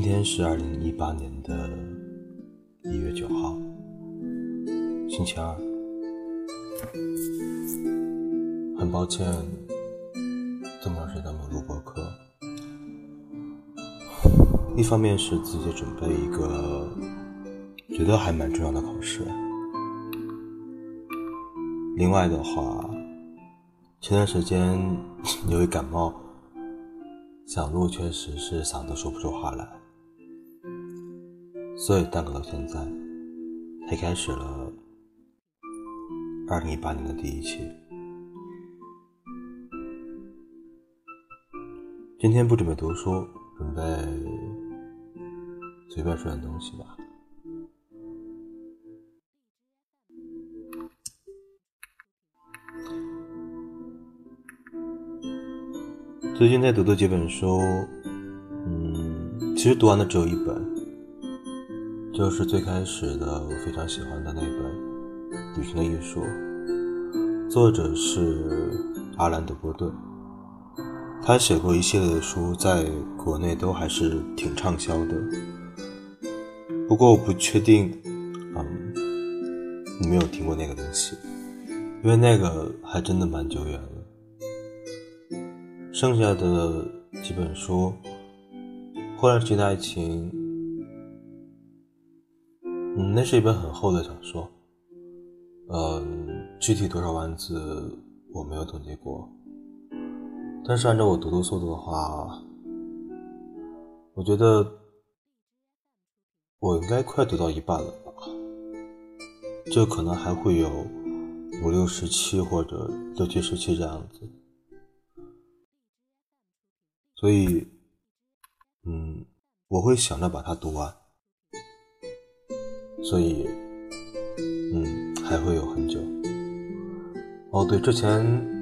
今天是二零一八年的一月九号，星期二。很抱歉，这么长时间没录播课。一方面是自己准备一个觉得还蛮重要的考试，另外的话，前段时间 因为感冒，想录确实是嗓子说不出话来，所以耽搁到现在，才开始了二零一八年的第一期。今天不准备读书，准备随便说点东西吧。最近在读的几本书，嗯，其实读完的只有一本，就是最开始的我非常喜欢的那本《旅行的艺术》，作者是阿兰·德波顿。他写过一系列的书，在国内都还是挺畅销的。不过我不确定，嗯，你没有听过那个东西，因为那个还真的蛮久远了。剩下的几本书，《忽然期的爱情》，嗯，那是一本很厚的小说，嗯，具体多少万字我没有统计过。但是按照我读的速度的话，我觉得我应该快读到一半了吧，这可能还会有五六十期或者六七十期这样子，所以，嗯，我会想着把它读完，所以，嗯，还会有很久。哦，对，之前。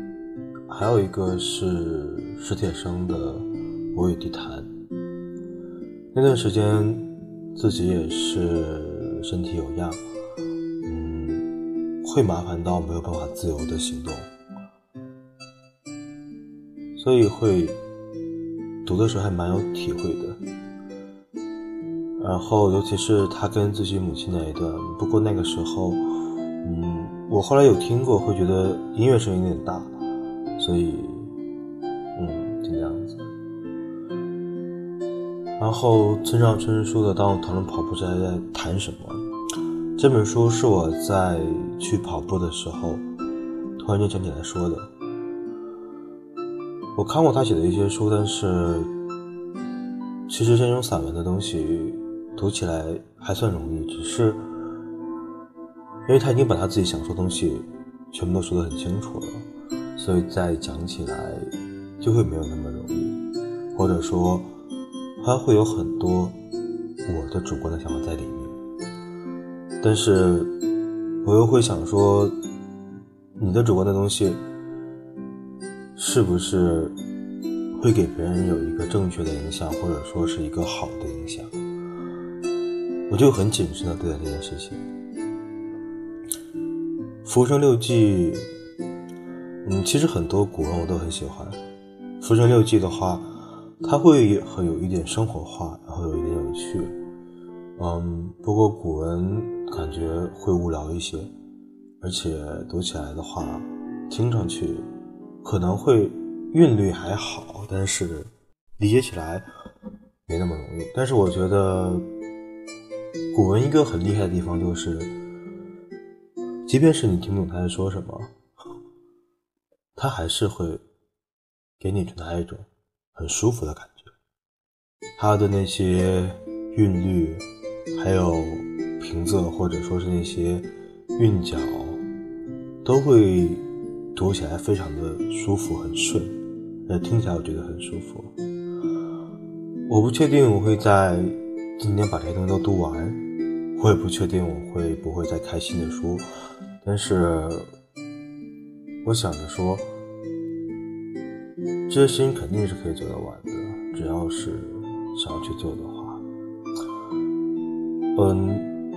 还有一个是史铁生的《我与地坛》。那段时间自己也是身体有恙，嗯，会麻烦到没有办法自由的行动，所以会读的时候还蛮有体会的。然后尤其是他跟自己母亲那一段，不过那个时候，嗯，我后来有听过，会觉得音乐声音有点大。所以，嗯，就这样子。然后村上春树的《当我讨论跑步在在谈什么》这本书是我在去跑步的时候突然间想起来说的。我看过他写的一些书，但是其实这种散文的东西读起来还算容易，只是因为他已经把他自己想说的东西全部都说得很清楚了。所以再讲起来就会没有那么容易，或者说他会有很多我的主观的想法在里面。但是我又会想说，你的主观的东西是不是会给别人有一个正确的影响，或者说是一个好的影响？我就很谨慎的对待这件事情。《浮生六记》。嗯，其实很多古文我都很喜欢，《浮生六记》的话，它会很有一点生活化，然后有一点有趣。嗯，不过古文感觉会无聊一些，而且读起来的话，听上去可能会韵律还好，但是理解起来没那么容易。但是我觉得古文一个很厉害的地方就是，即便是你听不懂他在说什么。他还是会给你传达一种很舒服的感觉，他的那些韵律，还有平仄，或者说是那些韵脚，都会读起来非常的舒服，很顺，呃，听起来我觉得很舒服。我不确定我会在今天把这些东西都读完，我也不确定我会不会再开新的书，但是。我想着说，这些事情肯定是可以做得完的，只要是想要去做的话。嗯，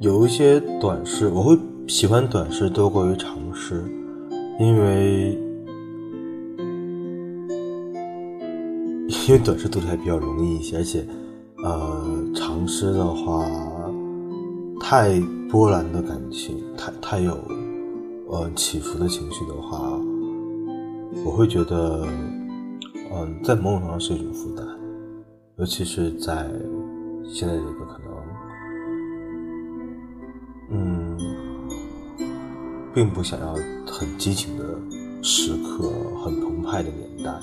有一些短诗，我会喜欢短诗多过于长诗，因为因为短诗读起来比较容易一些，而且呃，长诗的话，太波澜的感情，太太有呃起伏的情绪的话，我会觉得，嗯，在某种程度上是一种负担，尤其是在现在这个可能，嗯，并不想要很激情的时刻，很澎湃的年代，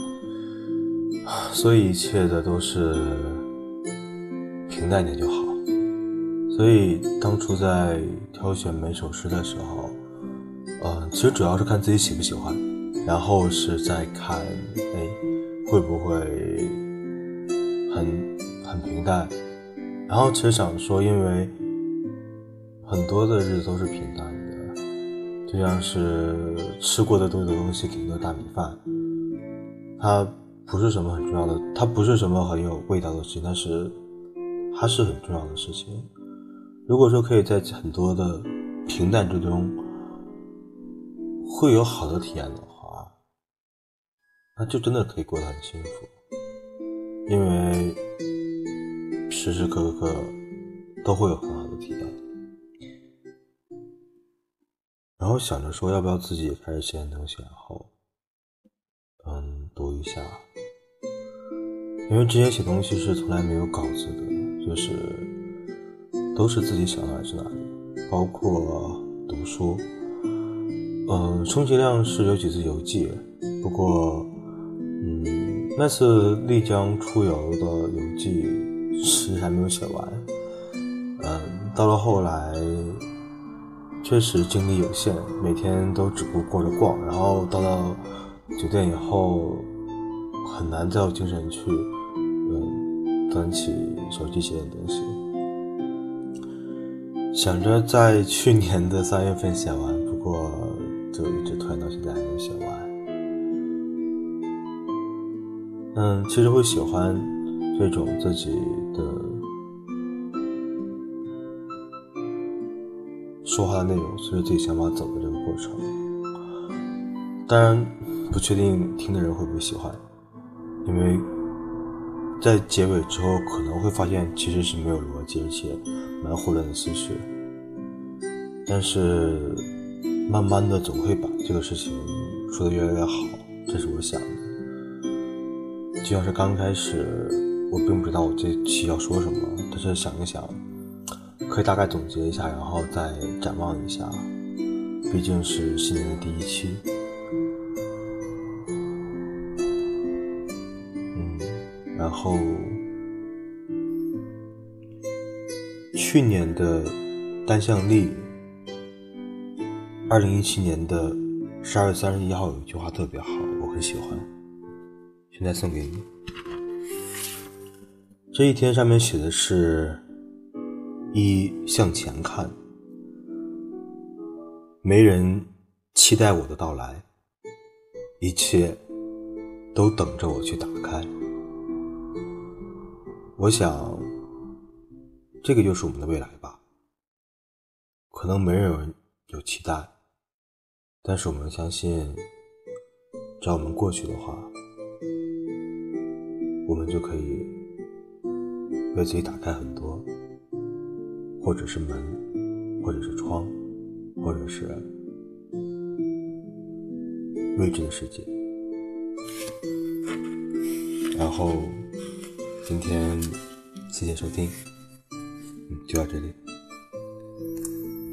所以一切的都是。平淡点就好。所以当初在挑选每首诗的时候，呃，其实主要是看自己喜不喜欢，然后是在看，哎，会不会很很平淡。然后其实想说，因为很多的日子都是平淡的，就像是吃过的多的东西，肯定都大米饭。它不是什么很重要的，它不是什么很有味道的事情，但是。它是很重要的事情。如果说可以在很多的平淡之中会有好的体验的话，那就真的可以过得很幸福。因为时时刻刻都会有很好的体验。然后想着说，要不要自己开始写点东西，然后嗯读一下。因为之前写东西是从来没有稿子的。就是都是自己想哪里是哪里，包括读书，嗯，充其量是有几次游记，不过，嗯，那次丽江出游的游记其实还没有写完，嗯，到了后来，确实精力有限，每天都只顾过着逛，然后到了酒店以后，很难再有精神去。嗯端起手机写点东西，想着在去年的三月份写完，不过就一直拖到现在还没有写完。嗯，其实会喜欢这种自己的说话的内容，随着自己想法走的这个过程。当然，不确定听的人会不会喜欢，因为。在结尾之后，可能会发现其实是没有逻辑，而且蛮混乱的思绪。但是，慢慢的总会把这个事情说的越来越好，这是我想的。就像是刚开始，我并不知道我这期要说什么，但是想一想，可以大概总结一下，然后再展望一下。毕竟是新年的第一期。然后，去年的单向力，二零一七年的十二月三十一号有一句话特别好，我很喜欢，现在送给你。这一天上面写的是：一向前看，没人期待我的到来，一切都等着我去打开。我想，这个就是我们的未来吧。可能没有人有期待，但是我们相信，只要我们过去的话，我们就可以为自己打开很多，或者是门，或者是窗，或者是未知的世界。然后。今天谢谢收听，嗯，就到这里。